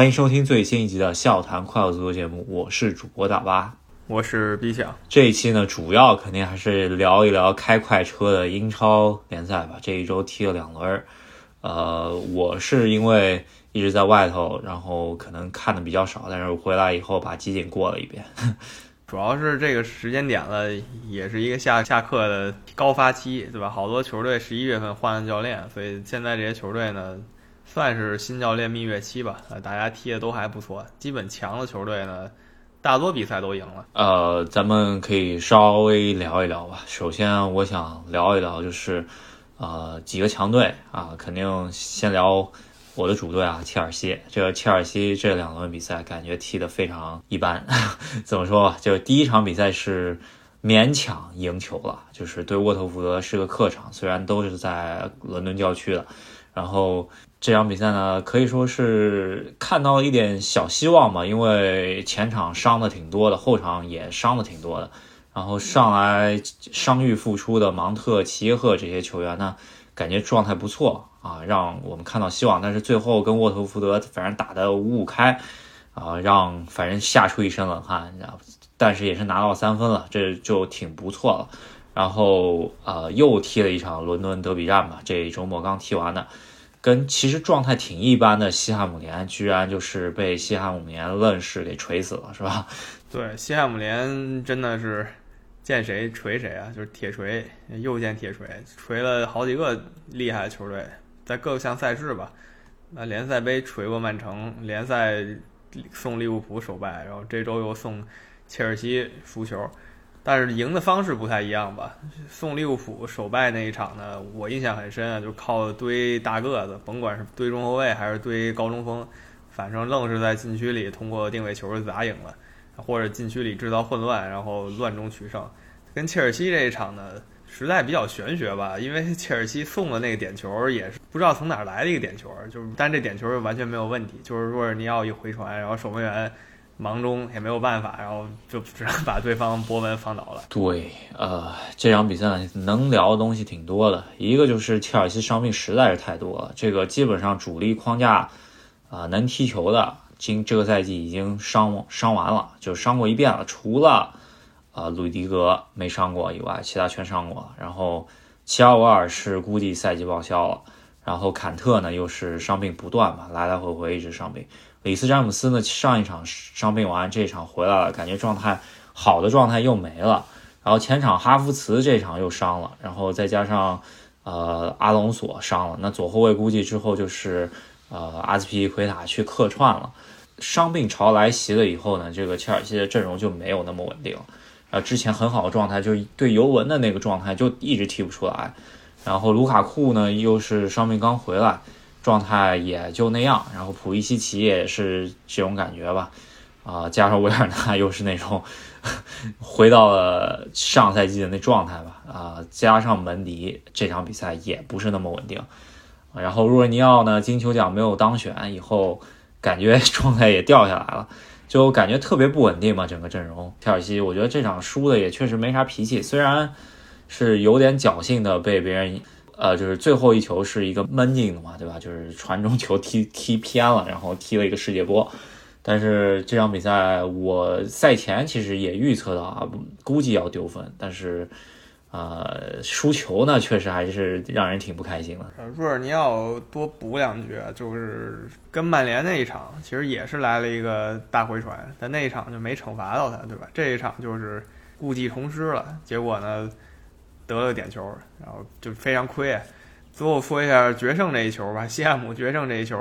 欢迎收听最新一集的《笑谈快乐足球》节目，我是主播大巴，我是 B 想。这一期呢，主要肯定还是聊一聊开快车的英超联赛吧。这一周踢了两轮，呃，我是因为一直在外头，然后可能看的比较少，但是回来以后把集锦过了一遍。主要是这个时间点了，也是一个下下课的高发期，对吧？好多球队十一月份换了教练，所以现在这些球队呢。算是新教练蜜月期吧，呃，大家踢的都还不错，基本强的球队呢，大多比赛都赢了。呃，咱们可以稍微聊一聊吧。首先，我想聊一聊，就是，呃，几个强队啊，肯定先聊我的主队啊，切尔西。这切尔西这两轮比赛感觉踢得非常一般，怎么说吧？就是第一场比赛是勉强赢球了，就是对沃特福德是个客场，虽然都是在伦敦郊区的，然后。这场比赛呢，可以说是看到了一点小希望吧，因为前场伤的挺多的，后场也伤的挺多的，然后上来伤愈复出的芒特、齐耶赫这些球员呢，感觉状态不错啊，让我们看到希望。但是最后跟沃特福德反正打得五五开，啊，让反正吓出一身冷汗，但是也是拿到三分了，这就挺不错了。然后呃，又踢了一场伦敦德比战吧，这周末刚踢完的。跟其实状态挺一般的西汉姆联，居然就是被西汉姆联愣是给锤死了，是吧？对，西汉姆联真的是见谁锤谁啊，就是铁锤，又见铁锤，锤了好几个厉害的球队，在各项赛事吧，那联赛杯锤过曼城，联赛送利物浦首败，然后这周又送切尔西输球。但是赢的方式不太一样吧？送利物浦首败那一场呢，我印象很深啊，就靠堆大个子，甭管是堆中后卫还是堆高中锋，反正愣是在禁区里通过定位球砸赢了，或者禁区里制造混乱，然后乱中取胜。跟切尔西这一场呢，实在比较玄学吧，因为切尔西送的那个点球也是不知道从哪来的一个点球，就是但这点球完全没有问题，就是若尔尼奥一回传，然后守门员。忙中也没有办法，然后就只能把对方博文放倒了。对，呃，这场比赛能聊的东西挺多的。一个就是切尔西伤病实在是太多了，这个基本上主力框架啊能踢球的，今这个赛季已经伤伤完了，就伤过一遍了。除了啊鲁迪格没伤过以外，其他全伤过。然后齐奥瓦尔是估计赛季报销了，然后坎特呢又是伤病不断嘛，来来回回一直伤病。里斯詹姆斯呢？上一场伤病完，这一场回来了，感觉状态好的状态又没了。然后前场哈弗茨这场又伤了，然后再加上呃阿隆索伤了，那左后卫估计之后就是呃阿斯皮奎塔去客串了。伤病潮来袭了以后呢，这个切尔西的阵容就没有那么稳定。啊，之前很好的状态，就对尤文的那个状态就一直踢不出来。然后卢卡库呢，又是伤病刚回来。状态也就那样，然后普伊西奇也是这种感觉吧，啊，加上维尔纳又是那种 回到了上赛季的那状态吧，啊，加上门迪这场比赛也不是那么稳定，然后若尼奥呢金球奖没有当选以后，感觉 状态也掉下来了，就感觉特别不稳定嘛，整个阵容。切尔西我觉得这场输的也确实没啥脾气，虽然是有点侥幸的被别人。呃，就是最后一球是一个闷进的嘛，对吧？就是传中球踢踢偏了，然后踢了一个世界波。但是这场比赛我赛前其实也预测到啊，估计要丢分。但是，呃，输球呢，确实还是让人挺不开心的。若尔尼奥多补两句，就是跟曼联那一场，其实也是来了一个大回传，但那一场就没惩罚到他，对吧？这一场就是故技重施了，结果呢？得了点球，然后就非常亏。最后说一下决胜这一球吧，西汉姆决胜这一球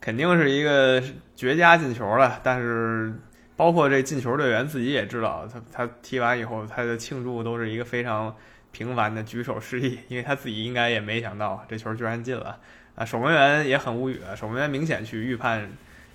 肯定是一个绝佳进球了。但是包括这进球队员自己也知道，他他踢完以后他的庆祝都是一个非常平凡的举手示意，因为他自己应该也没想到这球居然进了啊！守门员也很无语，守门员明显去预判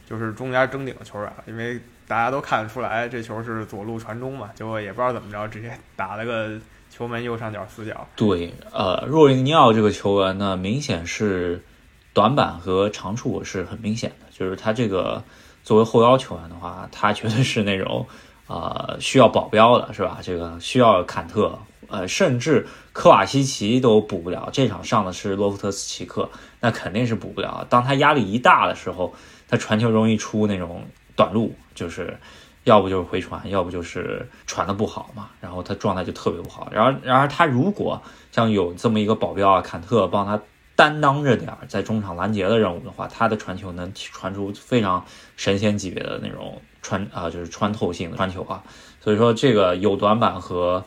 就是中间争顶的球员，因为大家都看得出来这球是左路传中嘛，结果也不知道怎么着，直接打了个。球门右上角死角。对，呃，若尼奥这个球员呢，明显是短板和长处是很明显的。就是他这个作为后腰球员的话，他绝对是那种呃需要保镖的，是吧？这个需要坎特，呃，甚至科瓦西奇都补不了。这场上的是洛夫特斯奇克，那肯定是补不了。当他压力一大的时候，他传球容易出那种短路，就是要不就是回传，要不就是传的不好嘛，然后他状态就特别不好。然而，然而他如果像有这么一个保镖啊，坎特帮他担当着点在中场拦截的任务的话，他的传球能传出非常神仙级别的那种穿啊，就是穿透性的传球啊。所以说这个有短板和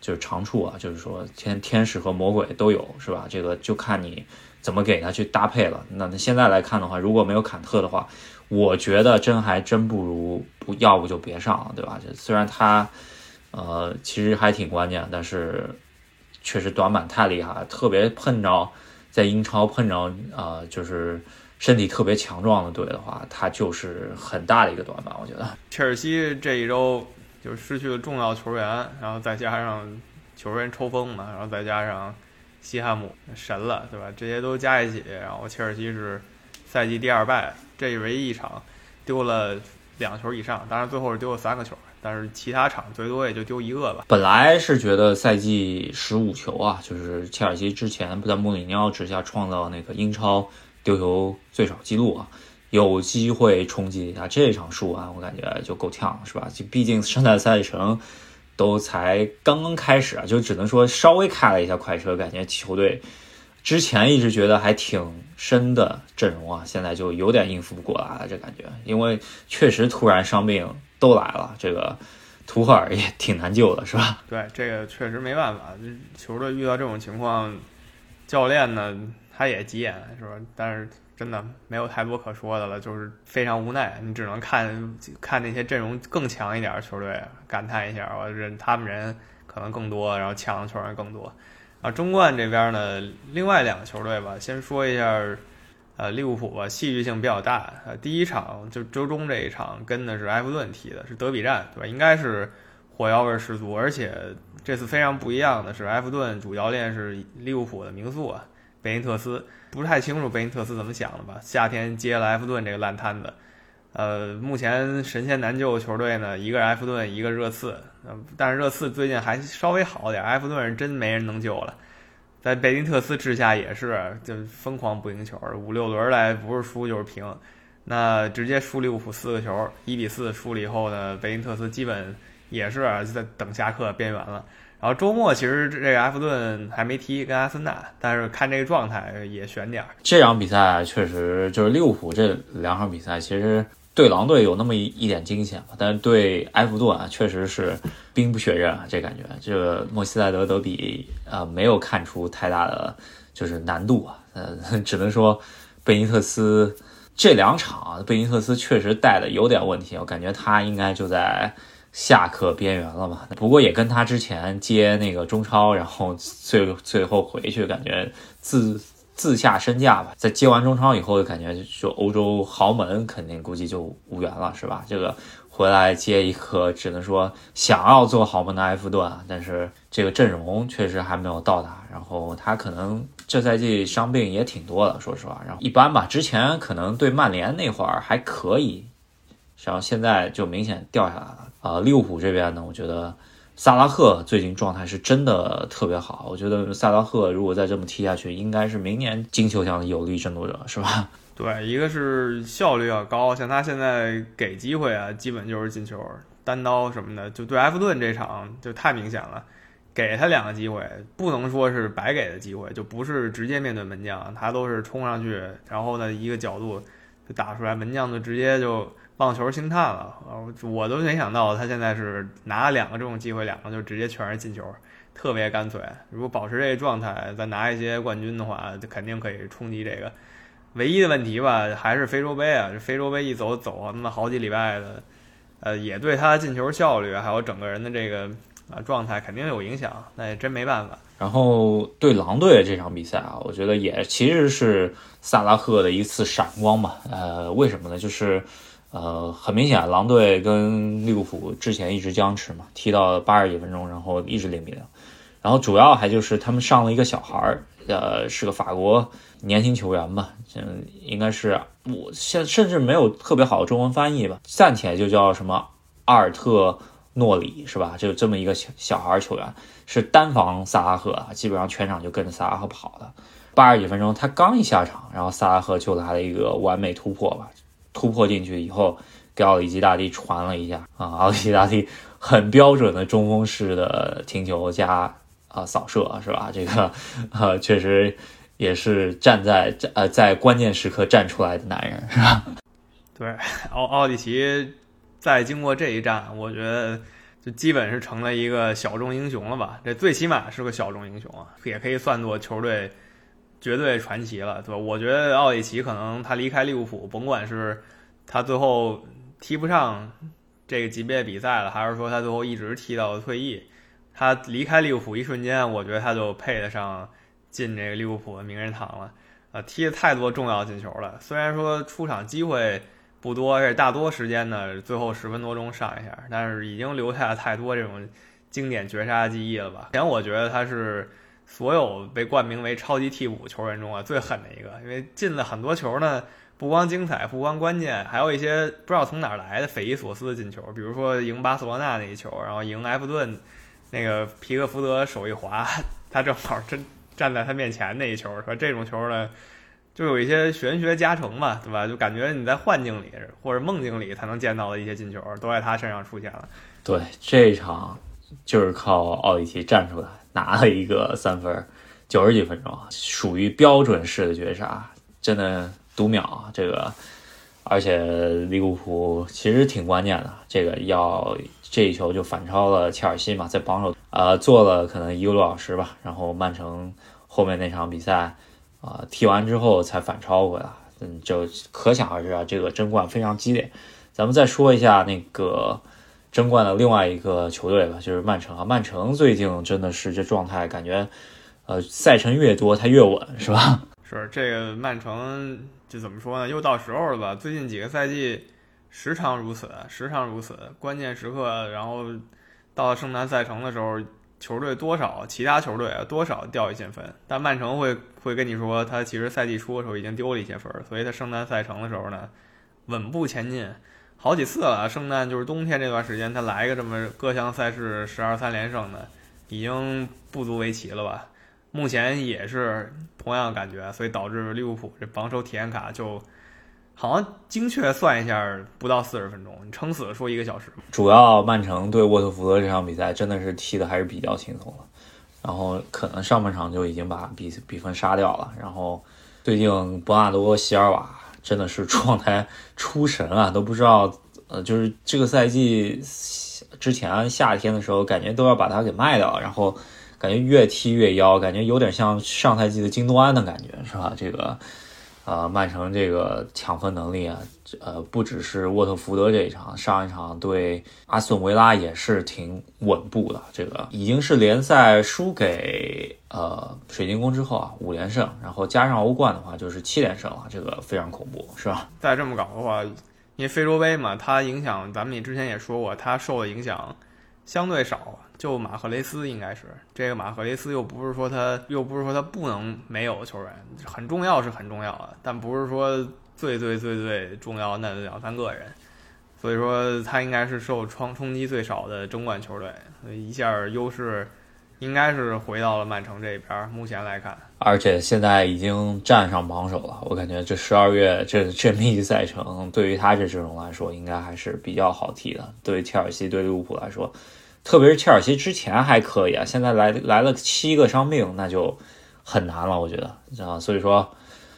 就是长处啊，就是说天天使和魔鬼都有，是吧？这个就看你怎么给他去搭配了。那现在来看的话，如果没有坎特的话，我觉得真还真不如不要不就别上了，对吧？这虽然他呃其实还挺关键，但是确实短板太厉害，特别碰着在英超碰着呃就是身体特别强壮的队的话，他就是很大的一个短板，我觉得。切尔西这一周。就失去了重要球员，然后再加上球员抽风嘛，然后再加上西汉姆神了，对吧？这些都加一起，然后切尔西是赛季第二败，这唯一一场丢了两球以上，当然最后是丢了三个球，但是其他场最多也就丢一个吧。本来是觉得赛季十五球啊，就是切尔西之前不在穆里尼奥之下创造那个英超丢球最少记录啊。有机会冲击一下这场输完，我感觉就够呛，是吧？就毕竟圣诞赛程都才刚刚开始啊，就只能说稍微开了一下快车，感觉球队之前一直觉得还挺深的阵容啊，现在就有点应付不过来了，这感觉，因为确实突然伤病都来了，这个图赫尔也挺难救的，是吧？对，这个确实没办法，球队遇到这种情况，教练呢他也急眼，是吧？但是。真的没有太多可说的了，就是非常无奈，你只能看看那些阵容更强一点的球队，感叹一下，我人他们人可能更多，然后强的球员更多。啊，中冠这边呢，另外两个球队吧，先说一下，呃，利物浦吧，戏剧性比较大。呃，第一场就周中这一场跟的是埃弗顿踢的，是德比战，对吧？应该是火药味十足，而且这次非常不一样的是，埃弗顿主教练是利物浦的名宿啊，贝因特斯。不太清楚贝因特斯怎么想的吧？夏天接了埃弗顿这个烂摊子，呃，目前神仙难救球队呢，一个埃弗顿，一个热刺，但是热刺最近还稍微好点，埃弗顿真没人能救了，在贝因特斯治下也是就疯狂不赢球，五六轮来不是输就是平，那直接输利物浦四个球，一比四输了以后呢，贝因特斯基本也是在等下课边缘了。然后周末其实这个埃弗顿还没踢跟阿森纳，但是看这个状态也悬点儿。这场比赛确实就是利物浦这两场比赛，其实对狼队有那么一一点惊险吧，但是对埃弗顿啊，确实是兵不血刃啊，这感觉。这个莫西塞德德比啊，没有看出太大的就是难度啊，呃，只能说贝尼特斯这两场啊，贝尼特斯确实带的有点问题，我感觉他应该就在。下课边缘了嘛？不过也跟他之前接那个中超，然后最最后回去，感觉自自下身价吧。在接完中超以后，感觉就欧洲豪门肯定估计就无缘了，是吧？这个回来接一个，只能说想要做豪门的埃弗顿，但是这个阵容确实还没有到达。然后他可能这赛季伤病也挺多的，说实话。然后一般吧，之前可能对曼联那会儿还可以，然后现在就明显掉下来了。啊，利物浦这边呢，我觉得萨拉赫最近状态是真的特别好。我觉得萨拉赫如果再这么踢下去，应该是明年金球奖的有力争夺者，是吧？对，一个是效率要高，像他现在给机会啊，基本就是进球、单刀什么的。就对埃弗顿这场就太明显了，给他两个机会，不能说是白给的机会，就不是直接面对门将，他都是冲上去，然后呢一个角度就打出来，门将就直接就。棒球星探了，我都没想到他现在是拿了两个这种机会，两个就直接全是进球，特别干脆。如果保持这个状态，再拿一些冠军的话，就肯定可以冲击这个。唯一的问题吧，还是非洲杯啊，这非洲杯一走走那么好几礼拜的，呃，也对他进球效率还有整个人的这个啊状态肯定有影响，那也真没办法。然后对狼队这场比赛啊，我觉得也其实是萨拉赫的一次闪光吧。呃，为什么呢？就是。呃，很明显，狼队跟利物浦之前一直僵持嘛，踢到八十几分钟，然后一直零比零。然后主要还就是他们上了一个小孩儿，呃，是个法国年轻球员吧，嗯，应该是我现甚至没有特别好的中文翻译吧，暂且就叫什么阿尔特诺里是吧？就这么一个小小孩球员，是单防萨拉赫啊，基本上全场就跟着萨拉赫跑的。八十几分钟他刚一下场，然后萨拉赫就来了一个完美突破吧。突破进去以后，给奥里吉大帝传了一下啊，奥里吉大帝很标准的中锋式的停球加啊扫射是吧？这个 呃确实也是站在呃在关键时刻站出来的男人是吧？对，奥奥里奇在经过这一战，我觉得。就基本是成了一个小众英雄了吧？这最起码是个小众英雄啊，也可以算作球队绝对传奇了，对吧？我觉得奥里奇可能他离开利物浦，甭管是他最后踢不上这个级别比赛了，还是说他最后一直踢到了退役，他离开利物浦一瞬间，我觉得他就配得上进这个利物浦的名人堂了。啊，踢了太多重要进球了，虽然说出场机会。不多，而且大多时间呢，最后十分多钟上一下，但是已经留下了太多这种经典绝杀记忆了吧？前我觉得他是所有被冠名为超级替补球员中啊最狠的一个，因为进了很多球呢，不光精彩，不光关键，还有一些不知道从哪儿来的匪夷所思的进球，比如说赢巴塞罗那那一球，然后赢埃弗顿那个皮克福德手一滑，他正好真站在他面前那一球，说这种球呢。就有一些玄学加成嘛，对吧？就感觉你在幻境里或者梦境里才能见到的一些进球，都在他身上出现了。对，这场就是靠奥里奇站出来拿了一个三分，九十几分钟，属于标准式的绝杀，真的读秒。这个，而且利物浦其实挺关键的，这个要这一球就反超了切尔西嘛，在榜首呃做了可能一个多小时吧，然后曼城后面那场比赛。啊，踢完之后才反超回来，嗯，就可想而知啊，这个争冠非常激烈。咱们再说一下那个争冠的另外一个球队吧，就是曼城啊。曼城最近真的是这状态，感觉呃赛程越多他越稳，是吧？是这个曼城就怎么说呢？又到时候了吧？最近几个赛季时常如此，时常如此，关键时刻，然后到了圣诞赛程的时候。球队多少，其他球队啊多少掉一些分，但曼城会会跟你说，他其实赛季初的时候已经丢了一些分，所以他圣诞赛程的时候呢，稳步前进，好几次了。圣诞就是冬天这段时间，他来个这么各项赛事十二三连胜的，已经不足为奇了吧？目前也是同样感觉，所以导致利物浦这榜首体验卡就。好像精确算一下，不到四十分钟，你撑死了说一个小时。主要曼城对沃特福德这场比赛真的是踢的还是比较轻松的，然后可能上半场就已经把比比分杀掉了。然后最近博纳多席尔瓦真的是 状态出神啊，都不知道呃，就是这个赛季之前夏天的时候，感觉都要把他给卖掉，然后感觉越踢越妖，感觉有点像上赛季的京多安的感觉，是吧？这个。呃，曼城这个抢分能力啊，呃，不只是沃特福德这一场，上一场对阿斯顿维拉也是挺稳步的。这个已经是联赛输给呃水晶宫之后啊，五连胜，然后加上欧冠的话就是七连胜了，这个非常恐怖，是吧？再这么搞的话，因为非洲杯嘛，它影响咱们也之前也说过，它受的影响相对少。就马赫雷斯应该是这个马赫雷斯，又不是说他又不是说他不能没有球员，很重要是很重要的，但不是说最最最最重要那两三个人，所以说他应该是受冲冲击最少的争冠球队，一下优势应该是回到了曼城这边。目前来看，而且现在已经站上榜首了，我感觉这十二月这这密集赛程对于他这阵容来说，应该还是比较好踢的。对于切尔西、对利物浦来说。特别是切尔西之前还可以啊，现在来来了七个伤病，那就很难了，我觉得啊，所以说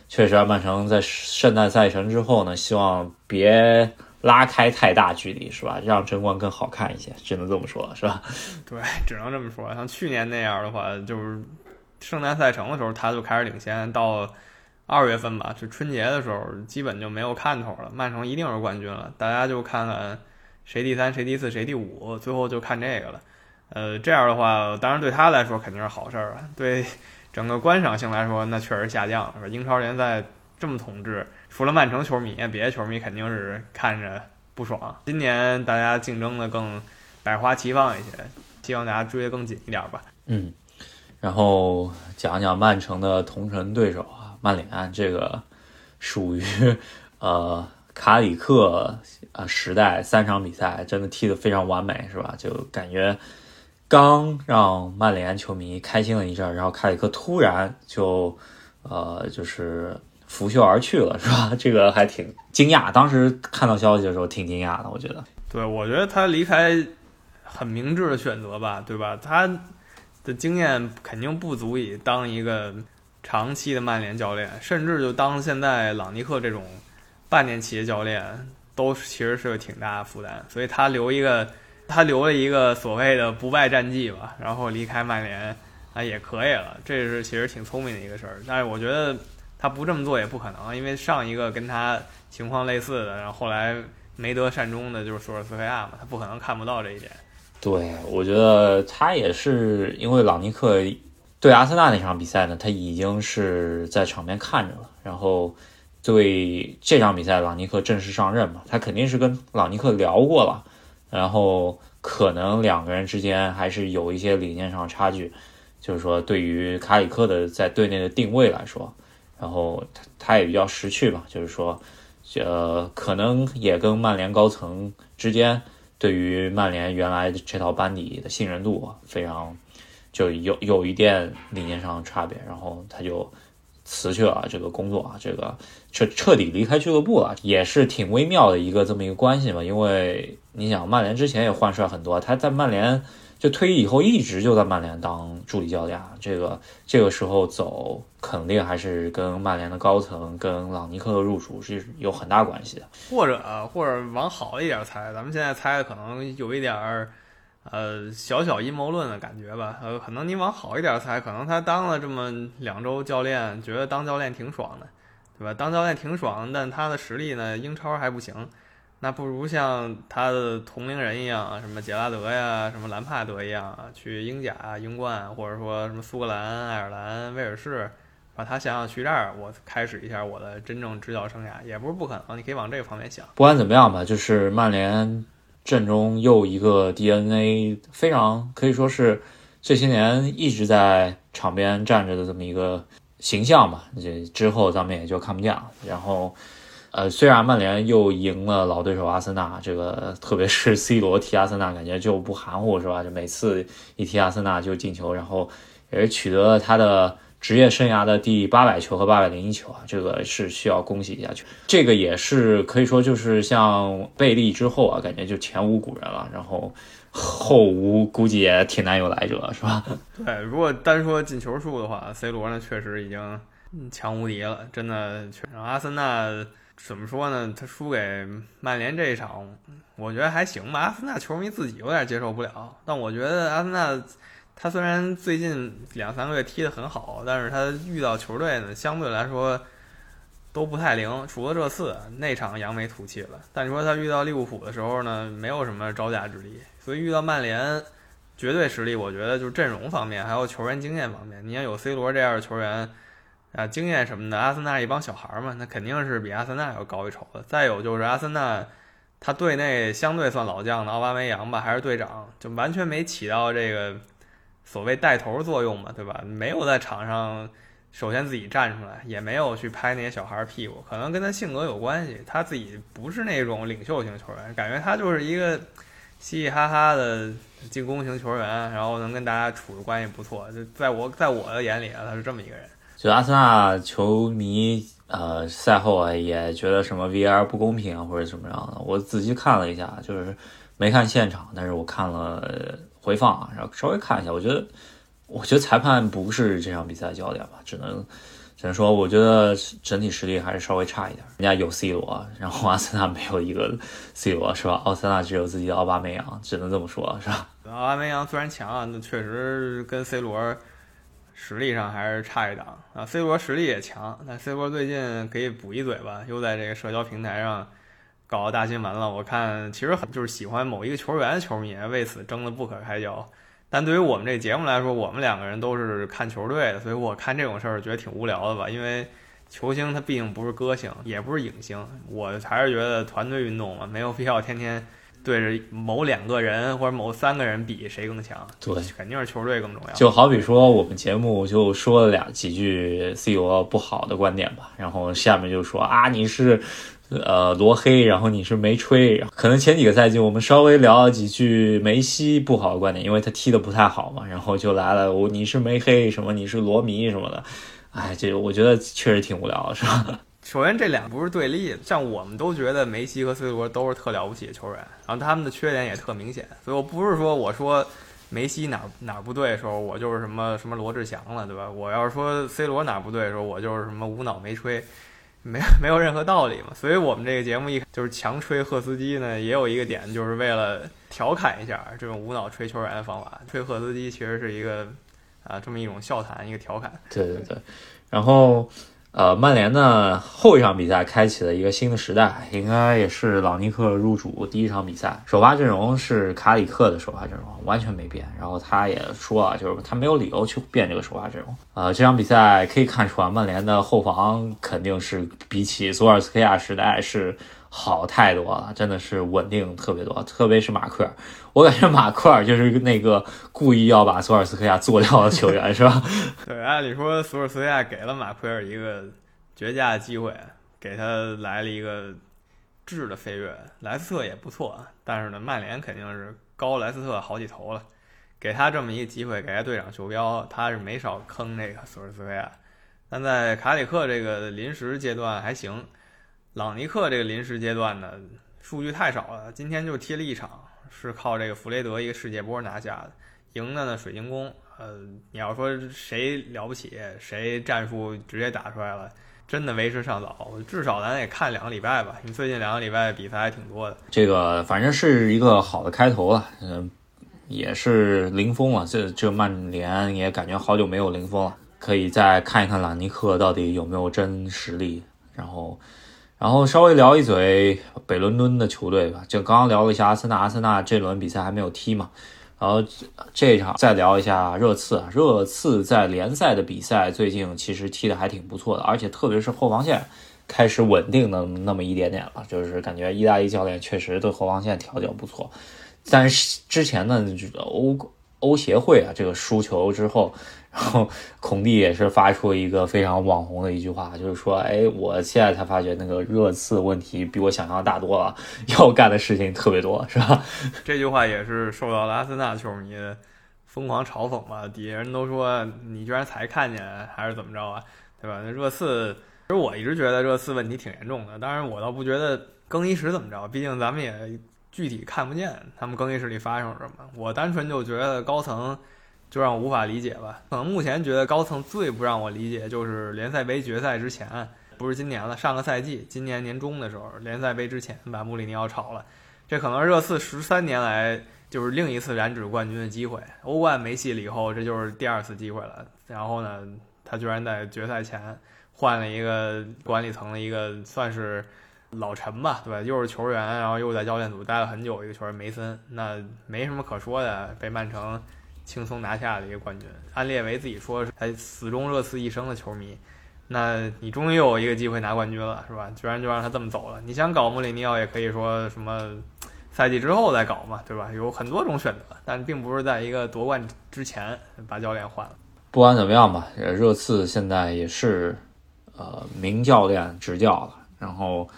确实曼城在圣诞赛程之后呢，希望别拉开太大距离，是吧？让争冠更好看一些，只能这么说，是吧？对，只能这么说。像去年那样的话，就是圣诞赛程的时候他就开始领先，到二月份吧，就春节的时候基本就没有看头了，曼城一定是冠军了，大家就看看。谁第三，谁第四，谁第五，最后就看这个了。呃，这样的话，当然对他来说肯定是好事儿啊。对整个观赏性来说，那确实下降了。英超联赛这么统治，除了曼城球迷，别的球迷肯定是看着不爽。今年大家竞争的更百花齐放一些，希望大家追得更紧一点吧。嗯，然后讲讲曼城的同城对手啊，曼联这个属于 呃。卡里克啊，时代三场比赛真的踢得非常完美，是吧？就感觉刚让曼联球迷开心了一阵，然后卡里克突然就呃，就是拂袖而去了，是吧？这个还挺惊讶，当时看到消息的时候挺惊讶的，我觉得。对，我觉得他离开很明智的选择吧，对吧？他的经验肯定不足以当一个长期的曼联教练，甚至就当现在朗尼克这种半年期的教练，都其实是个挺大的负担。所以他留一个，他留了一个所谓的不败战绩吧，然后离开曼联啊也可以了，这是其实挺聪明的一个事儿。但是我觉得他不这么做也不可能，因为上一个跟他情况类似的，然后后来没得善终的就是索尔斯克亚嘛，他不可能看不到这一点。对，我觉得他也是因为朗尼克对阿森纳那场比赛呢，他已经是在场边看着了。然后对这场比赛，朗尼克正式上任嘛，他肯定是跟朗尼克聊过了。然后可能两个人之间还是有一些理念上的差距，就是说对于卡里克的在队内的定位来说，然后他他也比较识趣吧，就是说，呃，可能也跟曼联高层之间。对于曼联原来这套班底的信任度非常，就有有一点理念上的差别，然后他就辞去了这个工作啊，这个彻彻底离开俱乐部了，也是挺微妙的一个这么一个关系嘛。因为你想，曼联之前也换帅很多，他在曼联。就退役以后一直就在曼联当助理教练，这个这个时候走肯定还是跟曼联的高层跟朗尼克的入主是有很大关系的。或者或者往好一点猜，咱们现在猜可能有一点儿呃小小阴谋论的感觉吧。呃，可能你往好一点猜，可能他当了这么两周教练，觉得当教练挺爽的，对吧？当教练挺爽，但他的实力呢，英超还不行。那不如像他的同龄人一样，什么杰拉德呀，什么兰帕德一样，去英甲、英冠，或者说什么苏格兰、爱尔兰、威尔士，把他想想去这儿，我开始一下我的真正执教生涯，也不是不可能。你可以往这个方面想。不管怎么样吧，就是曼联阵中又一个 DNA 非常可以说是这些年一直在场边站着的这么一个形象吧。这之后咱们也就看不见了。然后。呃，虽然曼联又赢了老对手阿森纳，这个特别是 C 罗踢阿森纳，感觉就不含糊是吧？就每次一踢阿森纳就进球，然后也是取得了他的职业生涯的第八百球和八百零一球啊，这个是需要恭喜一下。这个也是可以说就是像贝利之后啊，感觉就前无古人了，然后后无估计也挺难有来者，是吧？对，如果单说进球数的话，C 罗呢确实已经强无敌了，真的。然后阿森纳。怎么说呢？他输给曼联这一场，我觉得还行吧。阿森纳球迷自己有点接受不了，但我觉得阿森纳他虽然最近两三个月踢得很好，但是他遇到球队呢，相对来说都不太灵。除了这次那场扬眉吐气了，但你说他遇到利物浦的时候呢，没有什么招架之力。所以遇到曼联，绝对实力，我觉得就是阵容方面还有球员经验方面，你要有 C 罗这样的球员。啊，经验什么的，阿森纳一帮小孩儿嘛，那肯定是比阿森纳要高一筹的。再有就是阿森纳，他队内相对算老将的奥巴梅扬吧，还是队长，就完全没起到这个所谓带头作用嘛，对吧？没有在场上首先自己站出来，也没有去拍那些小孩屁股，可能跟他性格有关系。他自己不是那种领袖型球员，感觉他就是一个嘻嘻哈哈的进攻型球员，然后能跟大家处的关系不错。就在我在我的眼里啊，他是这么一个人。就阿森纳球迷，呃，赛后啊也觉得什么 VR 不公平啊，或者怎么样的。我仔细看了一下，就是没看现场，但是我看了回放啊，然后稍微看一下，我觉得，我觉得裁判不是这场比赛焦点吧，只能只能说，我觉得整体实力还是稍微差一点。人家有 C 罗，然后阿森纳没有一个 C 罗，是吧？奥森纳只有自己的奥巴梅扬，只能这么说，是吧？奥巴梅扬虽然强啊，那确实跟 C 罗。实力上还是差一档啊，C 罗实力也强，但 C 罗最近可以补一嘴吧，又在这个社交平台上搞大新闻了。我看其实很就是喜欢某一个球员的球迷为此争得不可开交，但对于我们这节目来说，我们两个人都是看球队的，所以我看这种事儿觉得挺无聊的吧，因为球星他毕竟不是歌星，也不是影星，我还是觉得团队运动嘛，没有必要天天。对着某两个人或者某三个人比谁更强？对，肯定是球队更重要。就好比说，我们节目就说了两几句 C 罗不好的观点吧，然后下面就说啊，你是呃罗黑，然后你是梅吹。可能前几个赛季我们稍微聊了几句梅西不好的观点，因为他踢的不太好嘛，然后就来了我你是梅黑什么，你是罗迷什么的。哎，这我觉得确实挺无聊的，是吧？首先，这俩不是对立，像我们都觉得梅西和 C 罗都是特了不起的球员，然后他们的缺点也特明显，所以我不是说我说梅西哪 哪不对的时候，我就是什么什么罗志祥了，对吧？我要是说 C 罗哪不对的时候，我就是什么无脑没吹，没 没有任何道理嘛。所以我们这个节目一就是强吹赫斯基呢，也有一个点，就是为了调侃一下这种无脑吹球员的方法。吹赫斯基其实是一个啊这么一种笑谈，一个调侃。对对对，然后。呃，曼联呢后一场比赛开启了一个新的时代，应该也是朗尼克入主第一场比赛，首发阵容是卡里克的首发阵容，完全没变。然后他也说啊，就是他没有理由去变这个首发阵容。呃，这场比赛可以看出啊，曼联的后防肯定是比起索尔斯克亚时代是。好太多了，真的是稳定特别多，特别是马奎尔，我感觉马奎尔就是那个故意要把索尔斯克亚做掉的球员，是吧？对，按理说索尔斯克亚给了马奎尔一个绝佳的机会，给他来了一个质的飞跃。莱斯特也不错，但是呢，曼联肯定是高莱斯特好几头了，给他这么一个机会，给他队长袖标，他是没少坑那个索尔斯克亚。但在卡里克这个临时阶段还行。朗尼克这个临时阶段呢，数据太少了。今天就踢了一场，是靠这个弗雷德一个世界波拿下的，赢的呢水晶宫。呃，你要说谁了不起，谁战术直接打出来了，真的为时尚早。至少咱得看两个礼拜吧，因为最近两个礼拜比赛还挺多的。这个反正是一个好的开头了，嗯，也是零封了。这这曼联也感觉好久没有零封了，可以再看一看朗尼克到底有没有真实力，然后。然后稍微聊一嘴北伦敦的球队吧，就刚刚聊了一下阿森纳，阿森纳这轮比赛还没有踢嘛。然后这场再聊一下热刺，热刺在联赛的比赛最近其实踢的还挺不错的，而且特别是后防线开始稳定的那么一点点了，就是感觉意大利教练确实对后防线调教不错。但是之前呢，欧欧协会啊，这个输球之后。然后孔蒂也是发出一个非常网红的一句话，就是说，哎，我现在才发觉那个热刺问题比我想象的大多了，要干的事情特别多，是吧？这句话也是受到了阿森纳球迷疯狂嘲讽吧，底下人都说你居然才看见，还是怎么着啊？对吧？那热刺，其实我一直觉得热刺问题挺严重的，当然我倒不觉得更衣室怎么着，毕竟咱们也具体看不见他们更衣室里发生什么，我单纯就觉得高层。就让我无法理解吧。可能目前觉得高层最不让我理解，就是联赛杯决赛之前，不是今年了，上个赛季，今年年中的时候，联赛杯之前把穆里尼奥炒了。这可能是热刺十三年来就是另一次染指冠军的机会。欧冠没戏了以后，这就是第二次机会了。然后呢，他居然在决赛前换了一个管理层的一个算是老臣吧，对吧？又是球员，然后又在教练组待了很久一个球员梅森，那没什么可说的，被曼城。轻松拿下的一个冠军，安列维自己说是他死忠热刺一生的球迷。那你终于有一个机会拿冠军了，是吧？居然就让他这么走了。你想搞穆里尼奥，也可以说什么赛季之后再搞嘛，对吧？有很多种选择，但并不是在一个夺冠之前把教练换了。不管怎么样吧，热刺现在也是呃名教练执教了，然后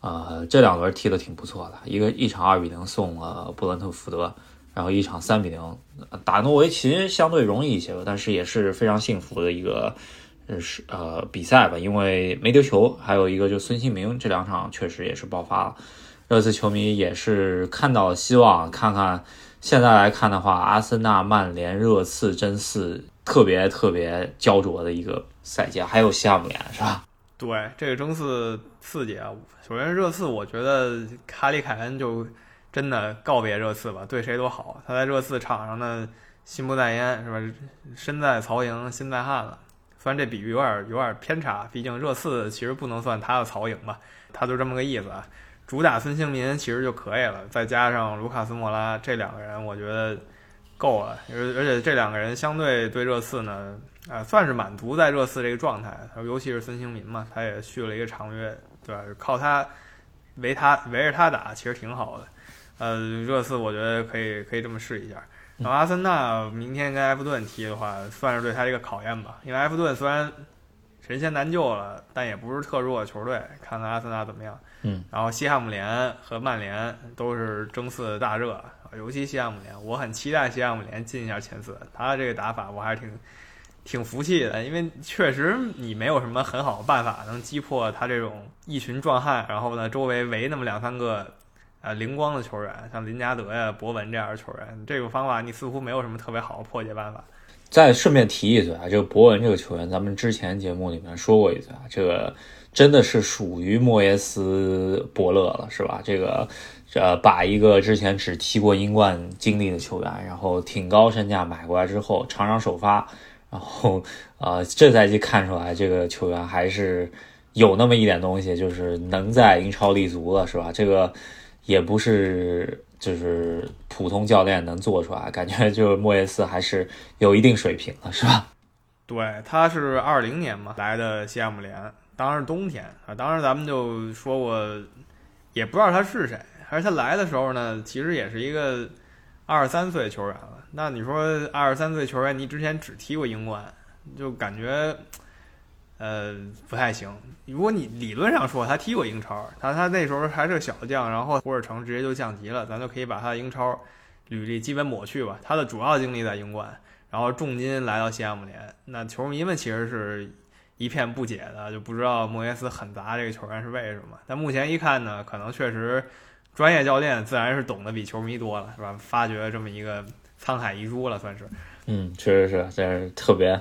呃这两轮踢得挺不错的，一个一场二比零送了布伦特福德。然后一场三比零打诺维奇相对容易一些吧，但是也是非常幸福的一个是呃比赛吧，因为没丢球，还有一个就孙兴民这两场确实也是爆发了，热刺球迷也是看到了希望，看看现在来看的话，阿森纳、曼联、热刺真四特别特别焦灼的一个赛季，还有西汉姆联是吧？对，这个争四刺激啊！首先热刺，我觉得卡里凯恩就。真的告别热刺吧，对谁都好。他在热刺场上呢，心不在焉是吧？身在曹营心在汉了。虽然这比喻有点有点偏差，毕竟热刺其实不能算他的曹营吧，他就这么个意思啊。主打孙兴民其实就可以了，再加上卢卡斯莫拉这两个人，我觉得够了。而而且这两个人相对对热刺呢，啊，算是满足在热刺这个状态。尤其是孙兴民嘛，他也续了一个长约，对吧？靠他围他围着他打，其实挺好的。呃，热刺我觉得可以可以这么试一下。然后阿森纳明天跟埃弗顿踢的话，算是对他一个考验吧。因为埃弗顿虽然神仙难救了，但也不是特弱的球队。看看阿森纳怎么样。嗯。然后西汉姆联和曼联都是争四大热，尤其西汉姆联，我很期待西汉姆联进一下前四。他的这个打法我还是挺挺服气的，因为确实你没有什么很好的办法能击破他这种一群壮汉，然后呢周围围那么两三个呃灵光的球员，像林加德呀、博文这样的球员，这个方法你似乎没有什么特别好的破解办法。再顺便提一嘴啊，这个博文这个球员，咱们之前节目里面说过一嘴啊，这个真的是属于莫耶斯伯乐了，是吧？这个呃，把一个之前只踢过英冠经历的球员，然后挺高身价买过来之后，场场首发，然后啊，这赛季看出来这个球员还是有那么一点东西，就是能在英超立足了，是吧？这个也不是。就是普通教练能做出来，感觉就莫耶斯还是有一定水平的，是吧？对，他是二零年嘛来的西汉姆联，当时冬天啊，当时咱们就说过，也不知道他是谁，而他来的时候呢，其实也是一个二十三岁球员了。那你说二十三岁球员，你之前只踢过英冠，就感觉。呃，不太行。如果你理论上说他踢过英超，他他那时候还是个小将，然后胡尔城直接就降级了，咱就可以把他的英超履历基本抹去吧。他的主要经历在英冠，然后重金来到西汉姆联，那球迷们其实是一片不解的，就不知道莫耶斯狠砸这个球员是为什么。但目前一看呢，可能确实专业教练自然是懂得比球迷多了，是吧？发掘这么一个沧海遗珠了，算是。嗯，确实是，这是特别。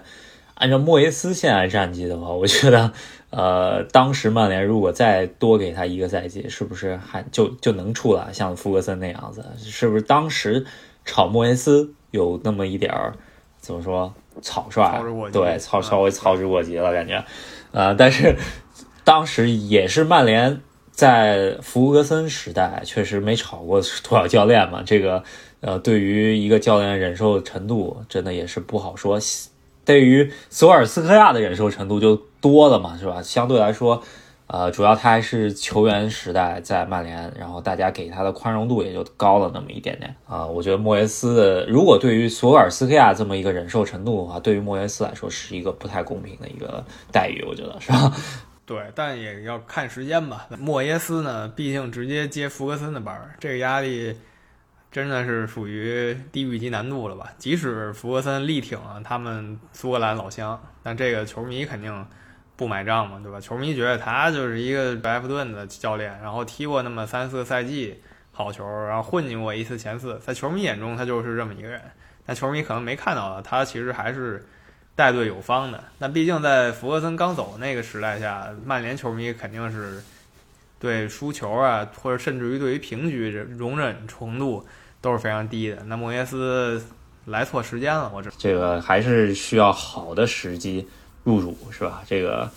按照莫耶斯现在战绩的话，我觉得，呃，当时曼联如果再多给他一个赛季，是不是还就就能出来像福格森那样子？是不是当时炒莫耶斯有那么一点儿怎么说草率？对，操稍微操之过急了感觉。呃，但是当时也是曼联在福格森时代确实没炒过多少教练嘛，这个呃，对于一个教练忍受程度，真的也是不好说。对于索尔斯克亚的忍受程度就多了嘛，是吧？相对来说，呃，主要他还是球员时代在曼联，然后大家给他的宽容度也就高了那么一点点啊。我觉得莫耶斯的，如果对于索尔斯克亚这么一个忍受程度的话，对于莫耶斯来说是一个不太公平的一个待遇，我觉得是吧？对，但也要看时间吧。莫耶斯呢，毕竟直接接福格森的班，这个压力。真的是属于地狱级难度了吧？即使福格森力挺啊，他们苏格兰老乡，但这个球迷肯定不买账嘛，对吧？球迷觉得他就是一个白弗顿的教练，然后踢过那么三四个赛季好球，然后混进过一次前四，在球迷眼中他就是这么一个人。但球迷可能没看到他其实还是带队有方的。那毕竟在福格森刚走那个时代下，曼联球迷肯定是。对输球啊，或者甚至于对于平局容忍程度都是非常低的。那莫耶斯来错时间了，我这这个还是需要好的时机入主，是吧？这个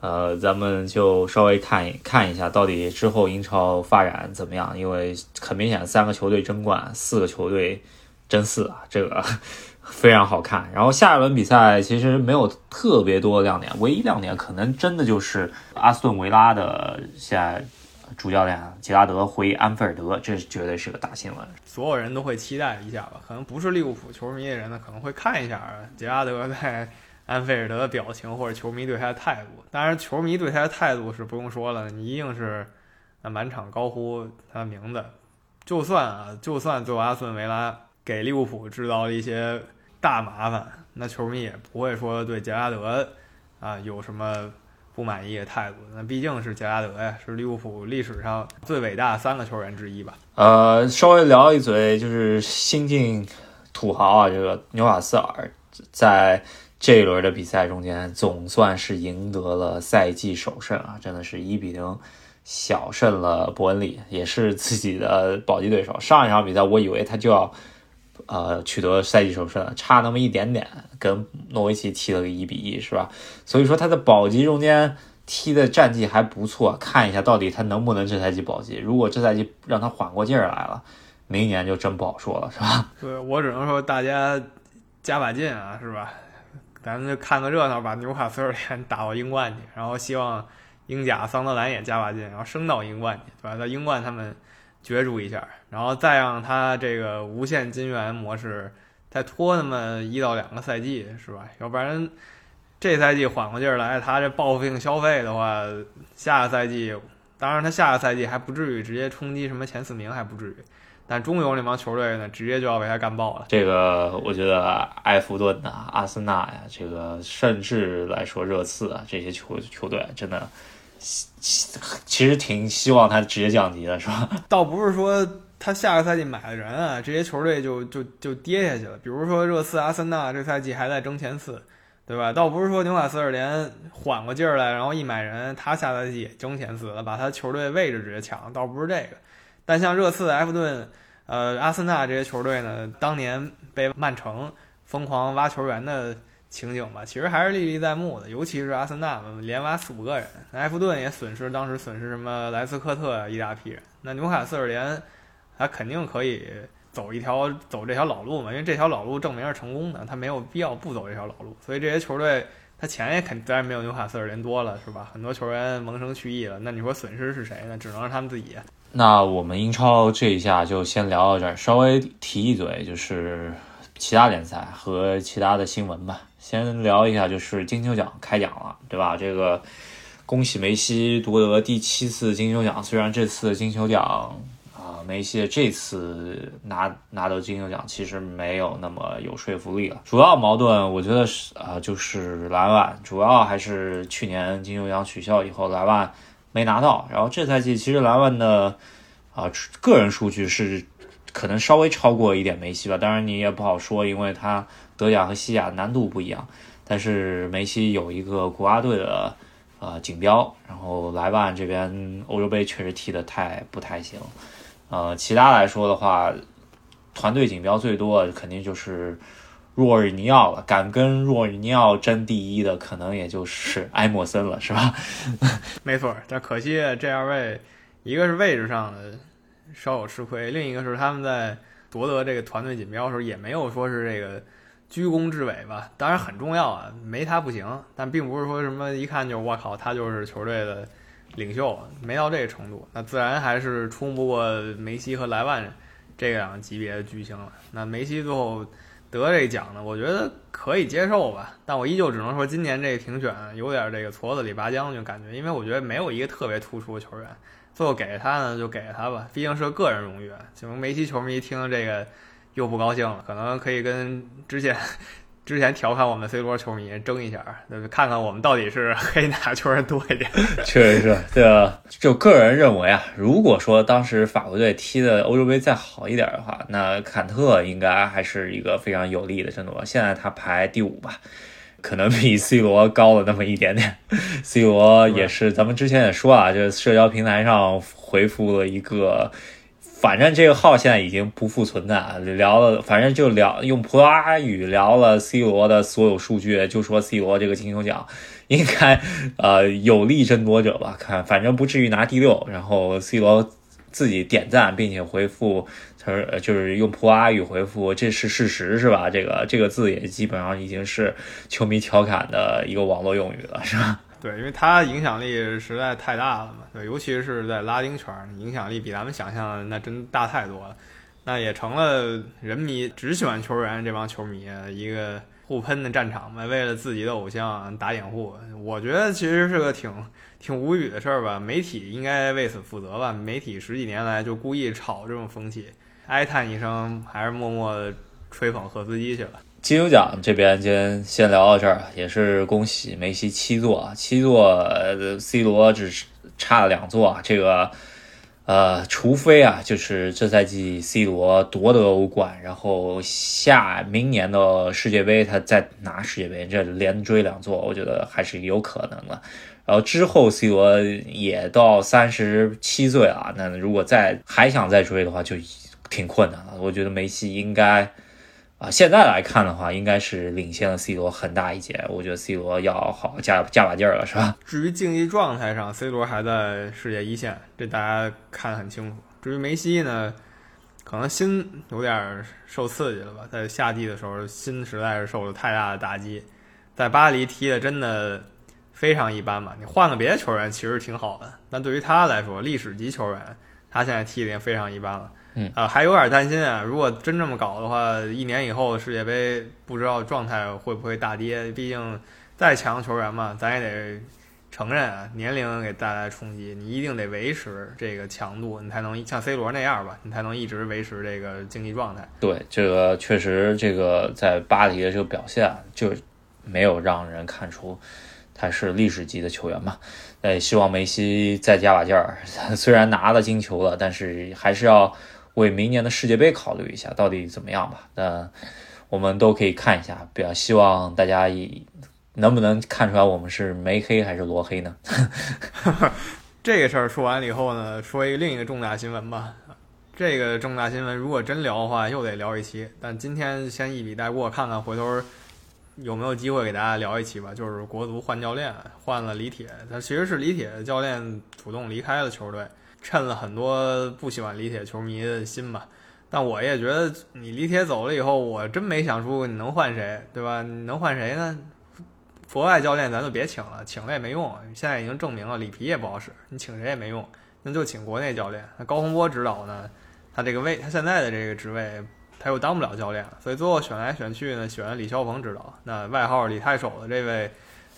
呃，咱们就稍微看一看一下，到底之后英超发展怎么样？因为很明显，三个球队争冠，四个球队争四啊，这个。非常好看，然后下一轮比赛其实没有特别多的亮点，唯一亮点可能真的就是阿斯顿维拉的现在主教练杰拉德回安菲尔德，这绝对是个大新闻，所有人都会期待一下吧。可能不是利物浦球迷的人呢，可能会看一下杰拉德在安菲尔德的表情或者球迷对他的态度。当然，球迷对他的态度是不用说了，你一定是那满场高呼他的名字。就算啊，就算最后阿斯顿维拉给利物浦制造了一些。大麻烦，那球迷也不会说对杰拉德啊有什么不满意的态度。那毕竟是杰拉德呀，是利物浦历史上最伟大三个球员之一吧。呃，稍微聊一嘴，就是新晋土豪啊，这个纽卡斯尔在这一轮的比赛中间，总算是赢得了赛季首胜啊，真的是一比零小胜了伯恩利，也是自己的保级对手。上一场比赛，我以为他就要。呃，取得赛季首胜，差那么一点点，跟诺维奇踢了个一比一，是吧？所以说他的保级中间踢的战绩还不错，看一下到底他能不能这赛季保级。如果这赛季让他缓过劲儿来了，明年就真不好说了，是吧？对我只能说大家加把劲啊，是吧？咱们就看个热闹，把纽卡斯尔联打到英冠去，然后希望英甲桑德兰也加把劲，然后升到英冠去，对吧？在英冠他们。角逐一下，然后再让他这个无限金元模式再拖那么一到两个赛季，是吧？要不然这赛季缓过劲儿来，他这报复性消费的话，下个赛季当然，他下个赛季还不至于直接冲击什么前四名，还不至于。但中游那帮球队呢，直接就要被他干爆了。这个我觉得埃弗顿呐、阿森纳呀，这个甚至来说热刺啊，这些球球队真的，其实挺希望他直接降级的，是吧？倒不是说他下个赛季买的人啊，这些球队就就就跌下去了。比如说热刺、阿森纳这赛季还在争前四，对吧？倒不是说纽卡斯尔联缓过劲儿来，然后一买人，他下赛季也争前四了，把他球队位置直接抢，倒不是这个。但像热刺、埃弗顿。呃，阿森纳这些球队呢，当年被曼城疯狂挖球员的情景吧，其实还是历历在目的。尤其是阿森纳连挖四五个人，埃弗顿也损失，当时损失什么莱斯科特一大批人。那纽卡斯尔联，他肯定可以走一条走这条老路嘛，因为这条老路证明是成功的，他没有必要不走这条老路。所以这些球队，他钱也肯当然没有纽卡斯尔联多了，是吧？很多球员萌生去意了，那你说损失是谁呢？只能是他们自己。那我们英超这一下就先聊到这儿，稍微提一嘴就是其他联赛和其他的新闻吧。先聊一下，就是金球奖开奖了，对吧？这个恭喜梅西夺得第七次金球奖。虽然这次金球奖啊，梅西这次拿拿到金球奖其实没有那么有说服力了。主要矛盾我觉得是啊，就是莱万，主要还是去年金球奖取消以后，莱万。没拿到，然后这赛季其实莱万的啊个人数据是可能稍微超过一点梅西吧，当然你也不好说，因为他德甲和西甲难度不一样。但是梅西有一个国家队的呃锦标，然后莱万这边欧洲杯确实踢得太不太行。呃，其他来说的话，团队锦标最多肯定就是。若尔尼奥了，敢跟若尔尼奥争第一的，可能也就是埃莫森了，是吧？没错，但可惜这二位，一个是位置上的稍有吃亏，另一个是他们在夺得这个团队锦标的时候，也没有说是这个居功至伟吧。当然很重要啊，没他不行，但并不是说什么一看就我靠，他就是球队的领袖，没到这个程度，那自然还是冲不过梅西和莱万这两个级别的巨星了。那梅西最后。得这奖呢，我觉得可以接受吧，但我依旧只能说今年这个评选有点这个矬子里拔将军感觉，因为我觉得没有一个特别突出的球员，最后给他呢就给他吧，毕竟是个人荣誉。可能梅西球迷听这个又不高兴了，可能可以跟之前。之前调侃我们 C 罗球迷争一下，看看我们到底是黑哪球员多一点。确实是，对吧？就个人认为啊，如果说当时法国队踢的欧洲杯再好一点的话，那坎特应该还是一个非常有利的争夺。现在他排第五吧，可能比 C 罗高了那么一点点。C 罗也是，咱们之前也说啊，就是社交平台上回复了一个。反正这个号现在已经不复存在，聊了，反正就聊用葡萄牙语聊了 C 罗的所有数据，就说 C 罗这个金球奖应该呃有力争夺者吧，看反正不至于拿第六。然后 C 罗自己点赞，并且回复，他说就是用葡萄牙语回复，这是事实是吧？这个这个字也基本上已经是球迷调侃的一个网络用语了，是吧？对，因为他影响力实在太大了嘛，对，尤其是在拉丁圈，影响力比咱们想象的那真大太多了。那也成了人迷只喜欢球员这帮球迷一个互喷的战场嘛，为了自己的偶像打掩护。我觉得其实是个挺挺无语的事儿吧，媒体应该为此负责吧。媒体十几年来就故意炒这种风气，哀叹一声，还是默默吹捧赫斯基去了。金球奖这边先先聊到这儿，也是恭喜梅西七座啊，七座，C 罗只差了两座啊。这个，呃，除非啊，就是这赛季 C 罗夺得欧冠，然后下明年的世界杯他再拿世界杯，这连追两座，我觉得还是有可能的。然后之后 C 罗也到三十七岁了，那如果再还想再追的话，就挺困难了。我觉得梅西应该。啊，现在来看的话，应该是领先了 C 罗很大一截。我觉得 C 罗要好加加把劲儿了，是吧？至于竞技状态上，C 罗还在世界一线，这大家看得很清楚。至于梅西呢，可能心有点受刺激了吧？在夏季的时候，心实在是受了太大的打击，在巴黎踢的真的非常一般嘛。你换个别的球员其实挺好的，但对于他来说，历史级球员，他现在踢的已经非常一般了。嗯啊，还有点担心啊！如果真这么搞的话，一年以后世界杯不知道状态会不会大跌。毕竟再强球员嘛，咱也得承认啊，年龄给带来冲击，你一定得维持这个强度，你才能像 C 罗那样吧，你才能一直维持这个竞技状态。对，这个确实，这个在巴黎的这个表现就没有让人看出他是历史级的球员嘛。呃，希望梅西再加把劲儿，虽然拿了金球了，但是还是要为明年的世界杯考虑一下，到底怎么样吧。那我们都可以看一下，比较希望大家以。能不能看出来我们是梅黑还是罗黑呢？这个事儿说完了以后呢，说一个另一个重大新闻吧。这个重大新闻如果真聊的话，又得聊一期。但今天先一笔带过，看看回头有没有机会给大家聊一期吧。就是国足换教练，换了李铁，他其实是李铁教练主动离开了球队，趁了很多不喜欢李铁球迷的心吧。但我也觉得你李铁走了以后，我真没想出你能换谁，对吧？你能换谁呢？国外教练咱就别请了，请了也没用。现在已经证明了里皮也不好使，你请谁也没用，那就请国内教练。那高洪波指导呢？他这个位，他现在的这个职位，他又当不了教练，所以最后选来选去呢，选李霄鹏指导。那外号李太守的这位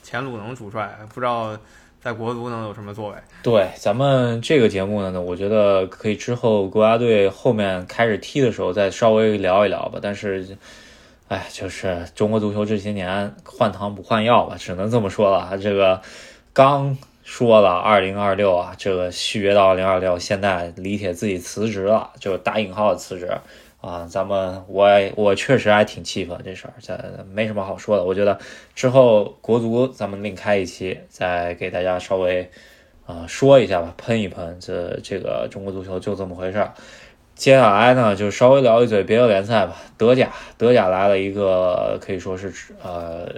前鲁能主帅，不知道在国足能有什么作为？对，咱们这个节目呢，我觉得可以之后国家队后面开始踢的时候再稍微聊一聊吧。但是。哎，就是中国足球这些年换汤不换药吧，只能这么说了。这个刚说了二零二六啊，这个续约到二零二六，现在李铁自己辞职了，就打引号的辞职啊。咱们我我确实还挺气愤这事儿，这没什么好说的。我觉得之后国足咱们另开一期，再给大家稍微啊说一下吧，喷一喷这这个中国足球就这么回事儿。接下来呢，就稍微聊一嘴别的联赛吧。德甲，德甲来了一个可以说是呃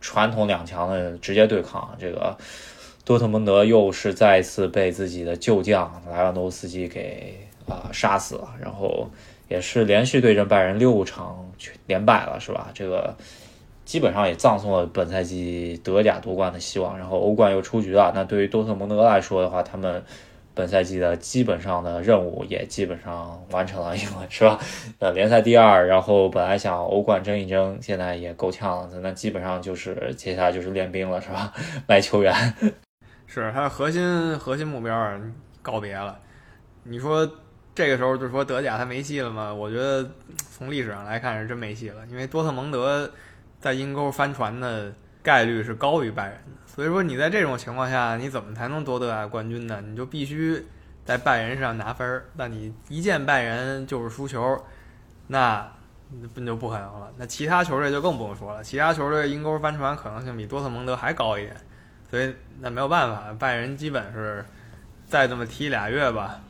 传统两强的直接对抗。这个多特蒙德又是再一次被自己的旧将莱万多夫斯基给啊杀死了，然后也是连续对阵拜仁六场连败了，是吧？这个基本上也葬送了本赛季德甲夺冠的希望。然后欧冠又出局了。那对于多特蒙德来说的话，他们。本赛季的基本上的任务也基本上完成了，因为是吧？呃，联赛第二，然后本来想欧冠争一争，现在也够呛了。那基本上就是接下来就是练兵了，是吧？卖球员，是他的核心核心目标告别了。你说这个时候就说德甲他没戏了吗？我觉得从历史上来看是真没戏了，因为多特蒙德在阴沟翻船的概率是高于拜仁的。所以说你在这种情况下，你怎么才能夺得冠军呢？你就必须在拜仁上拿分儿。那你一见拜仁就是输球，那不就不可能了？那其他球队就更不用说了。其他球队阴沟翻船可能性比多特蒙德还高一点。所以那没有办法，拜仁基本是再这么踢俩月吧，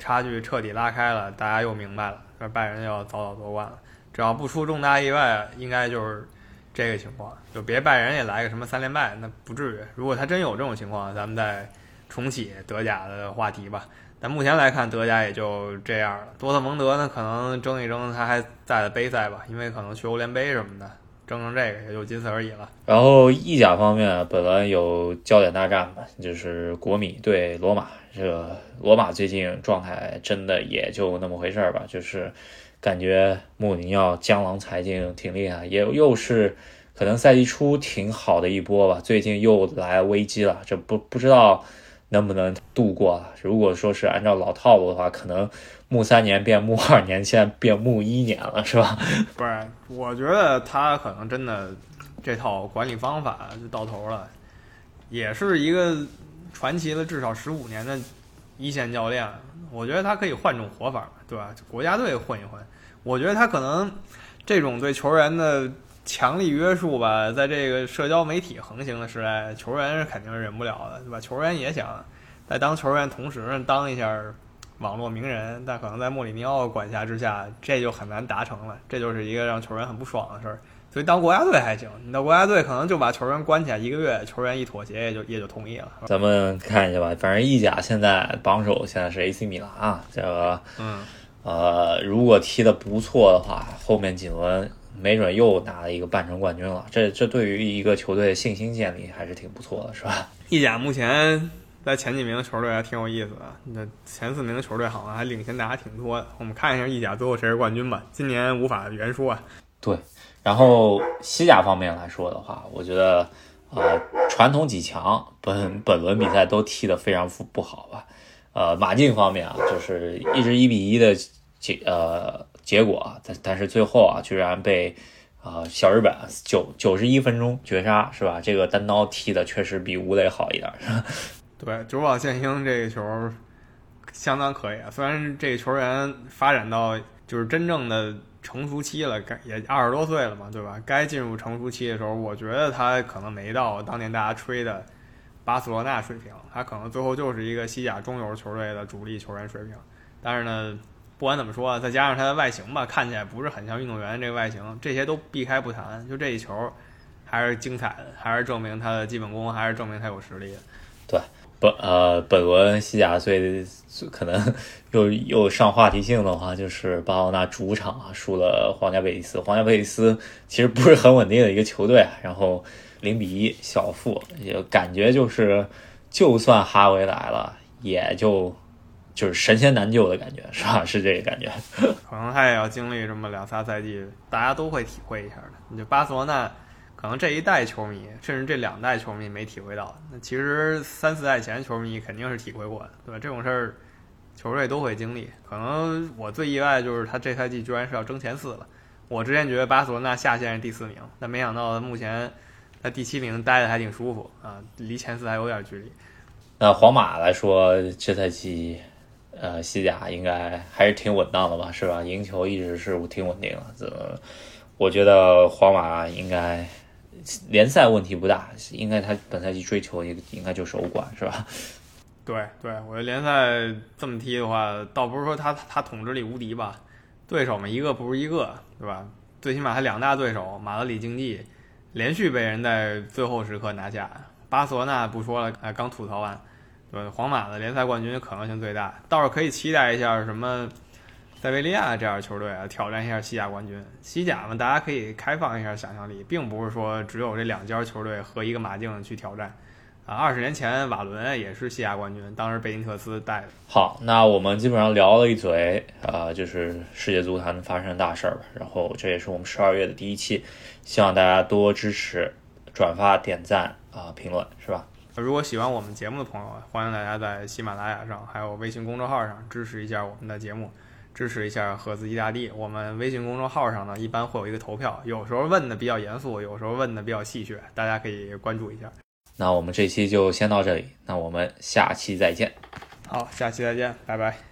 差距彻底拉开了，大家又明白了，那拜仁要早早夺冠了。只要不出重大意外，应该就是。这个情况就别拜仁也来个什么三连败，那不至于。如果他真有这种情况，咱们再重启德甲的话题吧。但目前来看，德甲也就这样了。多特蒙德呢，可能争一争他还在的杯赛吧，因为可能去欧联杯什么的，争争这个也就仅此而已了。然后意甲方面，本来有焦点大战吧，就是国米对罗马。这个罗马最近状态真的也就那么回事儿吧，就是。感觉穆里尼奥江郎才尽，挺厉害，也又是可能赛季初挺好的一波吧。最近又来危机了，这不不知道能不能度过。如果说是按照老套路的话，可能木三年变木二年，现在变木一年了，是吧？不是，我觉得他可能真的这套管理方法就到头了，也是一个传奇了至少十五年的一线教练。我觉得他可以换种活法，对吧？国家队混一混。我觉得他可能这种对球员的强力约束吧，在这个社交媒体横行的时代，球员是肯定是忍不了的，对吧？球员也想在当球员同时当一下网络名人，但可能在穆里尼奥管辖之下，这就很难达成了。这就是一个让球员很不爽的事儿。所以当国家队还行，你到国家队可能就把球员关起来一个月，球员一妥协也就也就同意了。咱们看一下吧，反正意甲现在榜首现在是 AC 米兰啊，这个嗯。呃，如果踢得不错的话，后面几轮没准又拿了一个半程冠军了。这这对于一个球队信心建立还是挺不错的，是吧？意甲目前在前几名的球队还挺有意思的，那前四名的球队好像还领先大家挺多的。我们看一下意甲最后谁是冠军吧。今年无法圆说啊。对，然后西甲方面来说的话，我觉得呃，传统几强本本轮比赛都踢得非常不不好吧？呃，马竞方面啊，就是一直一比一的结呃结果，但但是最后啊，居然被啊小日本九九十一分钟绝杀，是吧？这个单刀踢的确实比吴磊好一点。对，久保建英这个球相当可以啊，虽然这个球员发展到就是真正的。成熟期了，该也二十多岁了嘛，对吧？该进入成熟期的时候，我觉得他可能没到当年大家吹的巴塞罗那水平，他可能最后就是一个西甲中游球队的主力球员水平。但是呢，不管怎么说，再加上他的外形吧，看起来不是很像运动员这个外形，这些都避开不谈。就这一球，还是精彩的，还是证明他的基本功，还是证明他有实力。对。本呃，本轮西甲最可能又又上话题性的话，就是巴奥纳主场啊输了皇家贝蒂斯。皇家贝蒂斯其实不是很稳定的一个球队，然后零比一小负，也感觉就是就算哈维来了，也就就是神仙难救的感觉，是吧？是这个感觉。可能他也要经历这么两仨赛季，大家都会体会一下的。你就巴塞罗那。可能这一代球迷，甚至这两代球迷没体会到，那其实三四代前球迷肯定是体会过的，对吧？这种事儿，球队都会经历。可能我最意外就是他这赛季居然是要争前四了。我之前觉得巴塞罗那下线是第四名，但没想到目前在第七名待的还挺舒服啊，离前四还有点距离。那皇马来说，这赛季呃西甲应该还是挺稳当的吧，是吧？赢球一直是挺稳定的，这我觉得皇马应该。联赛问题不大，应该他本赛季追求应应该就是欧冠，是吧？对对，我觉得联赛这么踢的话，倒不是说他他统治力无敌吧，对手嘛一个不如一个，对吧？最起码他两大对手马德里竞技连续被人在最后时刻拿下，巴塞罗那不说了，哎，刚吐槽完，对，皇马的联赛冠军可能性最大，倒是可以期待一下什么。塞维利亚这样的球队啊，挑战一下西甲冠军。西甲嘛，大家可以开放一下想象力，并不是说只有这两家球队和一个马竞去挑战。啊，二十年前瓦伦也是西甲冠军，当时贝尼特斯带的。好，那我们基本上聊了一嘴，啊，就是世界足坛发生的大事儿吧。然后这也是我们十二月的第一期，希望大家多支持、转发、点赞啊、评论，是吧？如果喜欢我们节目的朋友啊，欢迎大家在喜马拉雅上还有微信公众号上支持一下我们的节目。支持一下合资意大利。我们微信公众号上呢，一般会有一个投票，有时候问的比较严肃，有时候问的比较戏谑，大家可以关注一下。那我们这期就先到这里，那我们下期再见。好，下期再见，拜拜。